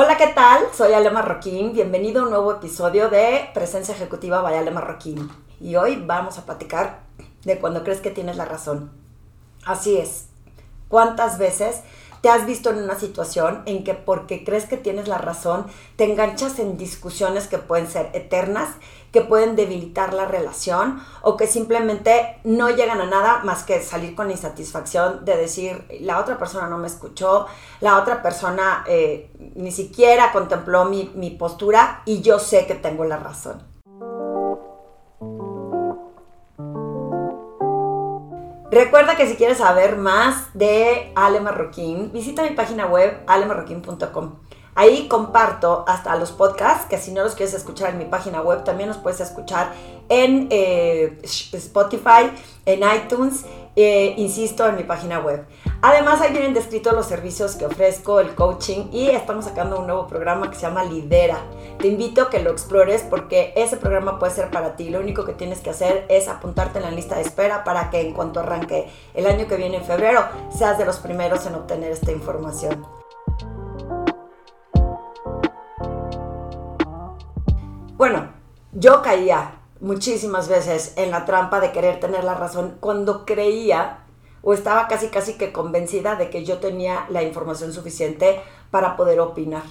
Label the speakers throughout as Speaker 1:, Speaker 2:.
Speaker 1: Hola, ¿qué tal? Soy Ale Marroquín. Bienvenido a un nuevo episodio de Presencia Ejecutiva by Ale Marroquín. Y hoy vamos a platicar de cuando crees que tienes la razón. Así es. ¿Cuántas veces te has visto en una situación en que porque crees que tienes la razón, te enganchas en discusiones que pueden ser eternas, que pueden debilitar la relación o que simplemente no llegan a nada más que salir con insatisfacción de decir, la otra persona no me escuchó, la otra persona eh, ni siquiera contempló mi, mi postura y yo sé que tengo la razón. Recuerda que si quieres saber más de Ale Marroquín, visita mi página web alemarroquín.com. Ahí comparto hasta los podcasts, que si no los quieres escuchar en mi página web, también los puedes escuchar en eh, Spotify, en iTunes, eh, insisto, en mi página web. Además, ahí vienen descritos los servicios que ofrezco, el coaching, y estamos sacando un nuevo programa que se llama Lidera. Te invito a que lo explores porque ese programa puede ser para ti. Lo único que tienes que hacer es apuntarte en la lista de espera para que en cuanto arranque el año que viene en febrero, seas de los primeros en obtener esta información. Bueno, yo caía muchísimas veces en la trampa de querer tener la razón cuando creía o estaba casi casi que convencida de que yo tenía la información suficiente para poder opinar.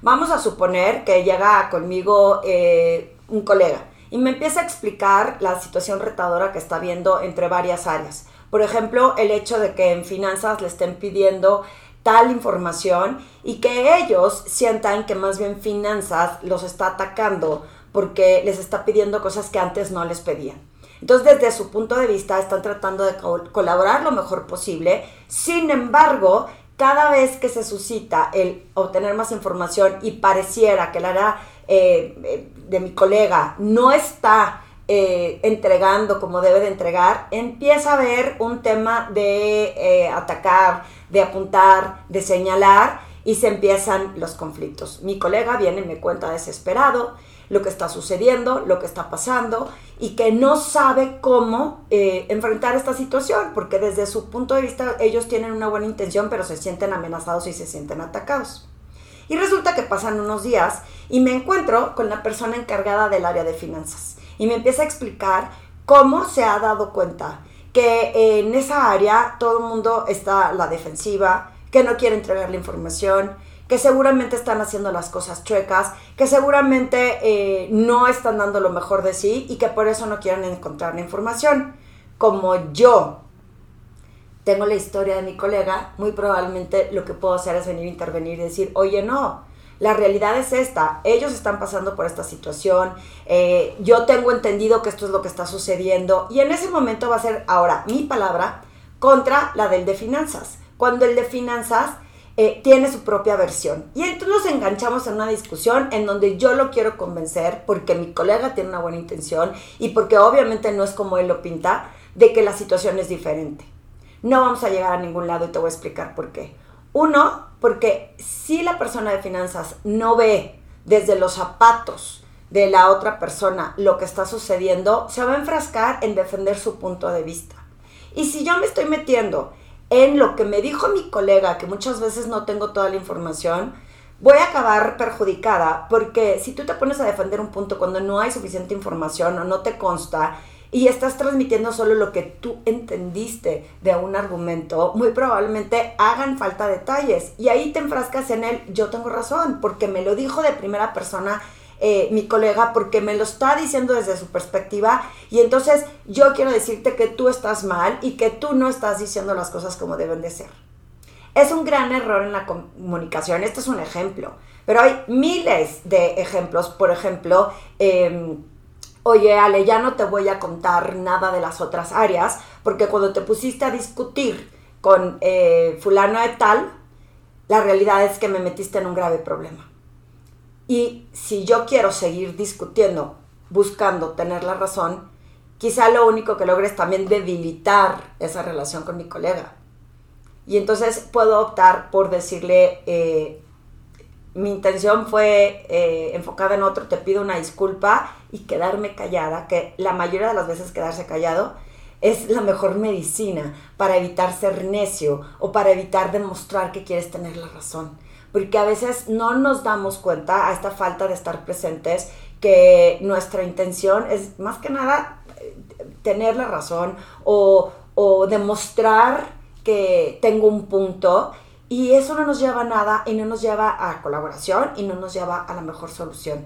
Speaker 1: Vamos a suponer que llega conmigo eh, un colega y me empieza a explicar la situación retadora que está viendo entre varias áreas. Por ejemplo, el hecho de que en finanzas le estén pidiendo tal información y que ellos sientan que más bien finanzas los está atacando porque les está pidiendo cosas que antes no les pedían. Entonces, desde su punto de vista, están tratando de colaborar lo mejor posible. Sin embargo, cada vez que se suscita el obtener más información y pareciera que la área eh, eh, de mi colega no está eh, entregando como debe de entregar, empieza a haber un tema de atacar, de apuntar, de señalar y se empiezan los conflictos. Mi colega viene y me cuenta desesperado lo que está sucediendo, lo que está pasando y que no sabe cómo eh, enfrentar esta situación, porque desde su punto de vista ellos tienen una buena intención, pero se sienten amenazados y se sienten atacados. Y resulta que pasan unos días y me encuentro con la persona encargada del área de finanzas y me empieza a explicar cómo se ha dado cuenta que en esa área todo el mundo está a la defensiva, que no quiere entregar la información, que seguramente están haciendo las cosas chuecas, que seguramente eh, no están dando lo mejor de sí y que por eso no quieren encontrar la información. Como yo tengo la historia de mi colega, muy probablemente lo que puedo hacer es venir a intervenir y decir, oye, no, la realidad es esta, ellos están pasando por esta situación, eh, yo tengo entendido que esto es lo que está sucediendo y en ese momento va a ser ahora mi palabra contra la del de finanzas. Cuando el de finanzas eh, tiene su propia versión. Y entonces nos enganchamos en una discusión en donde yo lo quiero convencer porque mi colega tiene una buena intención y porque obviamente no es como él lo pinta, de que la situación es diferente. No vamos a llegar a ningún lado y te voy a explicar por qué. Uno, porque si la persona de finanzas no ve desde los zapatos de la otra persona lo que está sucediendo, se va a enfrascar en defender su punto de vista. Y si yo me estoy metiendo en lo que me dijo mi colega, que muchas veces no tengo toda la información, voy a acabar perjudicada, porque si tú te pones a defender un punto cuando no hay suficiente información o no te consta, y estás transmitiendo solo lo que tú entendiste de un argumento, muy probablemente hagan falta detalles. Y ahí te enfrascas en el yo tengo razón, porque me lo dijo de primera persona eh, mi colega porque me lo está diciendo desde su perspectiva y entonces yo quiero decirte que tú estás mal y que tú no estás diciendo las cosas como deben de ser. Es un gran error en la comunicación, este es un ejemplo, pero hay miles de ejemplos, por ejemplo, em, oye Ale, ya no te voy a contar nada de las otras áreas porque cuando te pusiste a discutir con eh, fulano de tal, la realidad es que me metiste en un grave problema. Y si yo quiero seguir discutiendo, buscando tener la razón, quizá lo único que logre es también debilitar esa relación con mi colega. Y entonces puedo optar por decirle, eh, mi intención fue eh, enfocada en otro, te pido una disculpa y quedarme callada, que la mayoría de las veces quedarse callado es la mejor medicina para evitar ser necio o para evitar demostrar que quieres tener la razón porque a veces no nos damos cuenta a esta falta de estar presentes que nuestra intención es más que nada eh, tener la razón o, o demostrar que tengo un punto y eso no nos lleva a nada y no nos lleva a colaboración y no nos lleva a la mejor solución.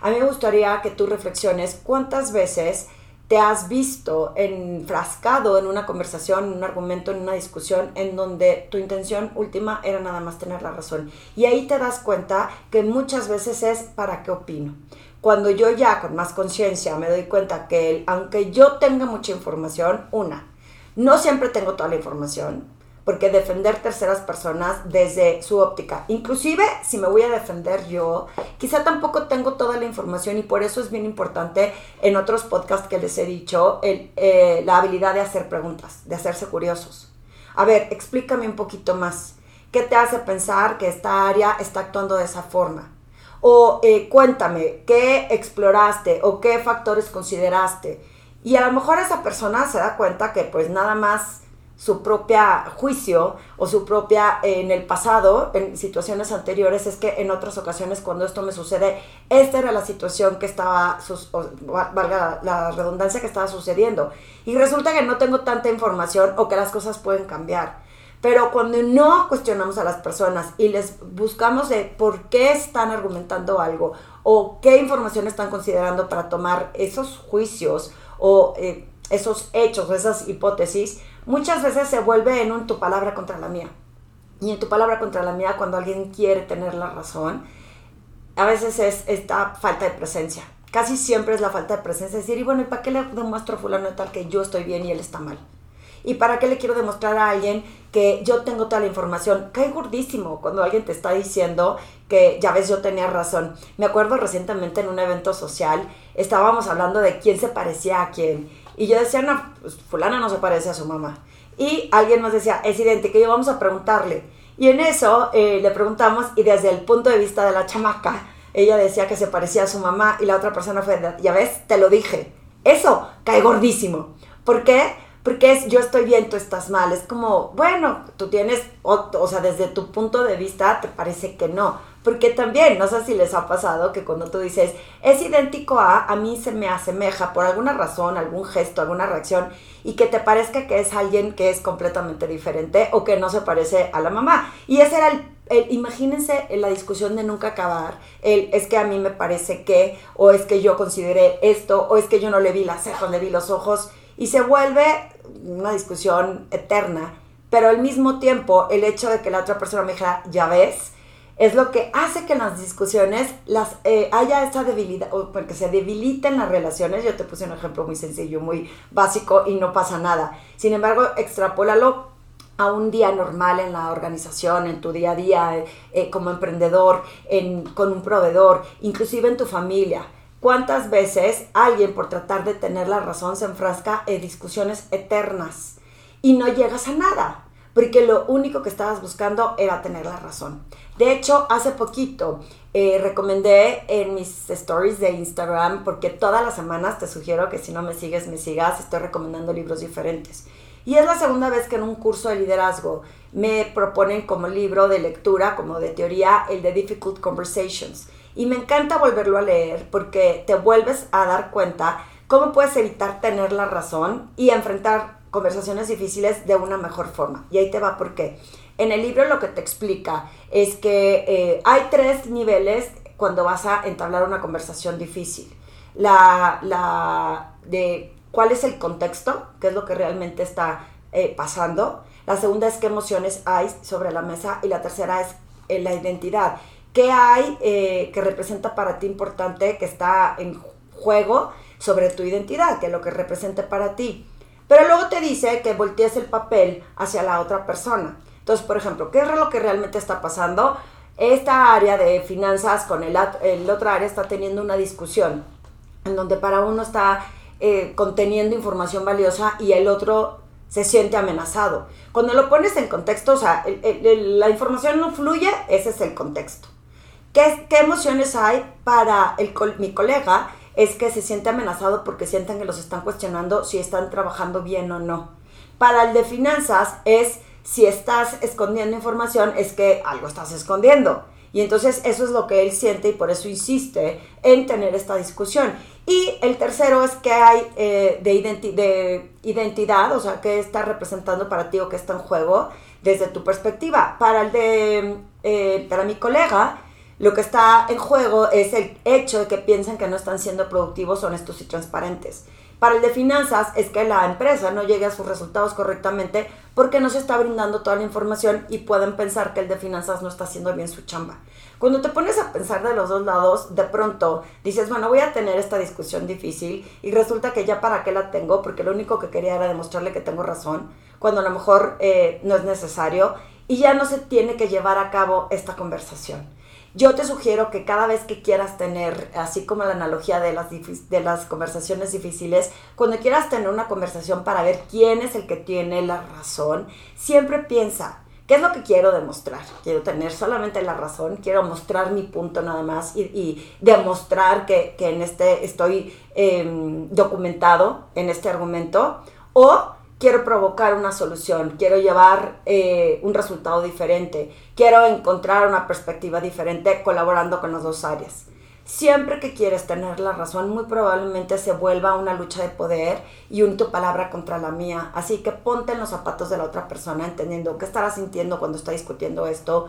Speaker 1: A mí me gustaría que tú reflexiones cuántas veces te has visto enfrascado en una conversación, en un argumento, en una discusión en donde tu intención última era nada más tener la razón. Y ahí te das cuenta que muchas veces es para qué opino. Cuando yo ya con más conciencia me doy cuenta que aunque yo tenga mucha información, una, no siempre tengo toda la información, porque defender terceras personas desde su óptica, inclusive si me voy a defender yo, quizá tampoco tengo toda la información y por eso es bien importante en otros podcasts que les he dicho eh, la habilidad de hacer preguntas, de hacerse curiosos. A ver, explícame un poquito más. ¿Qué te hace pensar que esta área está actuando de esa forma? O eh, cuéntame, ¿qué exploraste o qué factores consideraste? Y a lo mejor esa persona se da cuenta que pues nada más su propia juicio o su propia en el pasado, en situaciones anteriores, es que en otras ocasiones cuando esto me sucede, esta era la situación que estaba, valga la redundancia, que estaba sucediendo. Y resulta que no tengo tanta información o que las cosas pueden cambiar. Pero cuando no cuestionamos a las personas y les buscamos de por qué están argumentando algo o qué información están considerando para tomar esos juicios o eh, esos hechos esas hipótesis, muchas veces se vuelve en tu palabra contra la mía. Y en tu palabra contra la mía, cuando alguien quiere tener la razón, a veces es esta falta de presencia. Casi siempre es la falta de presencia. Es decir, y bueno, ¿y para qué le demuestro a fulano tal que yo estoy bien y él está mal? ¿Y para qué le quiero demostrar a alguien que yo tengo toda la información? Cae gordísimo cuando alguien te está diciendo que ya ves, yo tenía razón. Me acuerdo recientemente en un evento social, estábamos hablando de quién se parecía a quién. Y yo decía, no, pues, fulana no se parece a su mamá. Y alguien nos decía, es idéntico, y yo vamos a preguntarle. Y en eso eh, le preguntamos y desde el punto de vista de la chamaca, ella decía que se parecía a su mamá y la otra persona fue, ya ves, te lo dije. Eso cae gordísimo. ¿Por qué? Porque es yo estoy bien, tú estás mal. Es como, bueno, tú tienes, o, o sea, desde tu punto de vista te parece que no porque también, no sé si les ha pasado que cuando tú dices, es idéntico a, a mí se me asemeja por alguna razón, algún gesto, alguna reacción, y que te parezca que es alguien que es completamente diferente o que no se parece a la mamá. Y ese era el, imagínense la discusión de nunca acabar, el es que a mí me parece que, o es que yo consideré esto, o es que yo no le vi las cejas, le vi los ojos, y se vuelve una discusión eterna. Pero al mismo tiempo, el hecho de que la otra persona me dijera, ya ves, es lo que hace que en las discusiones las, eh, haya esta debilidad, o porque se debiliten las relaciones. Yo te puse un ejemplo muy sencillo, muy básico y no pasa nada. Sin embargo, extrapólalo a un día normal en la organización, en tu día a día, eh, como emprendedor, en, con un proveedor, inclusive en tu familia. ¿Cuántas veces alguien por tratar de tener la razón se enfrasca en discusiones eternas y no llegas a nada? Porque lo único que estabas buscando era tener la razón. De hecho, hace poquito eh, recomendé en mis stories de Instagram, porque todas las semanas te sugiero que si no me sigues, me sigas, estoy recomendando libros diferentes. Y es la segunda vez que en un curso de liderazgo me proponen como libro de lectura, como de teoría, el de Difficult Conversations. Y me encanta volverlo a leer porque te vuelves a dar cuenta cómo puedes evitar tener la razón y enfrentar conversaciones difíciles de una mejor forma. Y ahí te va por qué. En el libro lo que te explica es que eh, hay tres niveles cuando vas a entablar una conversación difícil. La, la de cuál es el contexto, qué es lo que realmente está eh, pasando. La segunda es qué emociones hay sobre la mesa. Y la tercera es eh, la identidad. ¿Qué hay que representa para ti importante, que está en juego sobre tu identidad, que es lo que representa para ti? Pero luego te dice que voltees el papel hacia la otra persona. Entonces, por ejemplo, ¿qué es lo que realmente está pasando? Esta área de finanzas con el, el otra área está teniendo una discusión en donde para uno está eh, conteniendo información valiosa y el otro se siente amenazado. Cuando lo pones en contexto, o sea, la información no fluye, ese es el contexto. ¿Qué, emociones hay para el, mi colega? Es que se siente amenazado porque sienten que los están cuestionando si están trabajando bien o no. Para el de finanzas es si estás escondiendo información es que algo estás escondiendo. Y entonces eso es lo que él siente y por eso insiste en tener esta discusión. Y el tercero es que hay eh, de, de, identidad, o sea, que está representando para ti o que está en juego desde tu perspectiva. Para el de, eh, para mi colega, lo que está en juego es el hecho de que piensan que no están siendo productivos, honestos y transparentes. Para el de finanzas es que la empresa no llegue a sus resultados correctamente porque no se está brindando toda la información y pueden pensar que el de finanzas no está haciendo bien su chamba. Cuando te pones a pensar de los dos lados, de pronto dices, bueno, voy a tener esta discusión difícil y resulta que ya para qué la tengo, porque lo único que quería era demostrarle que tengo razón, cuando a lo mejor eh, no es necesario y ya no se tiene que llevar a cabo esta conversación. Yo te sugiero que cada vez que quieras tener, así como la analogía de las, de las conversaciones difíciles, cuando quieras tener una conversación para ver quién es el que tiene la razón, siempre piensa, ¿Qué es lo que quiero demostrar? Quiero tener solamente la razón, quiero mostrar mi punto nada más y, demostrar que, en este estoy em, documentado en este argumento. O quiero provocar una solución, quiero llevar eh, un resultado diferente, quiero encontrar una perspectiva diferente colaborando con las dos áreas. Siempre que quieres tener la razón, muy probablemente se vuelva una lucha de poder y un tu palabra contra la mía. Así que ponte en los zapatos de la otra persona, entendiendo qué estará sintiendo cuando está discutiendo esto,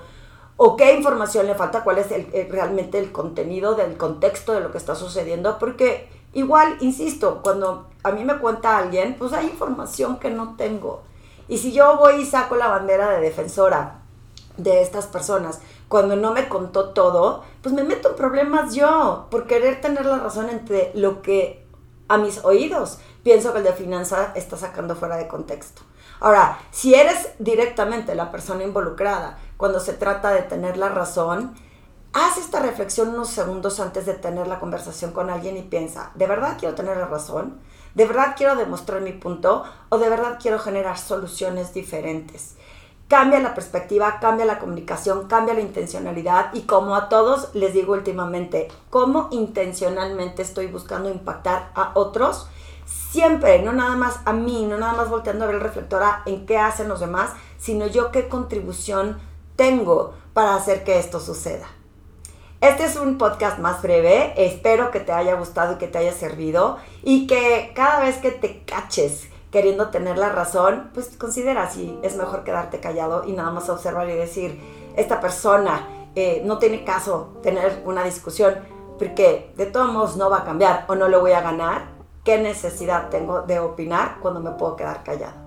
Speaker 1: o qué información le falta, cuál es realmente el contenido del contexto de lo que está sucediendo, porque igual, insisto, cuando a mí me cuenta alguien, pues hay información que no tengo. Y si yo voy y saco la bandera de defensora de estas personas, cuando no me contó todo, pues me meto en problemas yo por querer tener la razón entre lo que a mis oídos pienso que el de finanzas está sacando fuera de contexto. Ahora, si eres directamente la persona involucrada cuando se trata de tener la razón, haz esta reflexión unos segundos antes de tener la conversación con alguien y piensa, ¿de verdad quiero tener la razón? ¿De verdad quiero demostrar mi punto? ¿O de verdad quiero generar soluciones diferentes? cambia la perspectiva, cambia la comunicación, cambia la intencionalidad y como a todos les digo últimamente, cómo intencionalmente estoy buscando impactar a otros, siempre, no nada más a mí, no nada más volteando a ver el reflector a en qué hacen los demás, sino yo qué contribución tengo para hacer que esto suceda. Este es un podcast más breve, espero que te haya gustado y que te haya servido y que cada vez que te caches queriendo tener la razón, pues considera si es mejor quedarte callado y nada más observar y decir, esta persona eh, no tiene caso tener una discusión porque de todos modos no va a cambiar o no lo voy a ganar. ¿Qué necesidad tengo de opinar cuando me puedo quedar callado?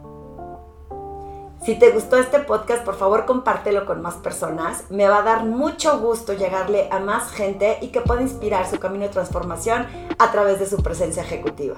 Speaker 1: Si te gustó este podcast, por favor compártelo con más personas. Me va a dar mucho gusto llegarle a más gente y que pueda inspirar su camino de transformación a través de su presencia ejecutiva.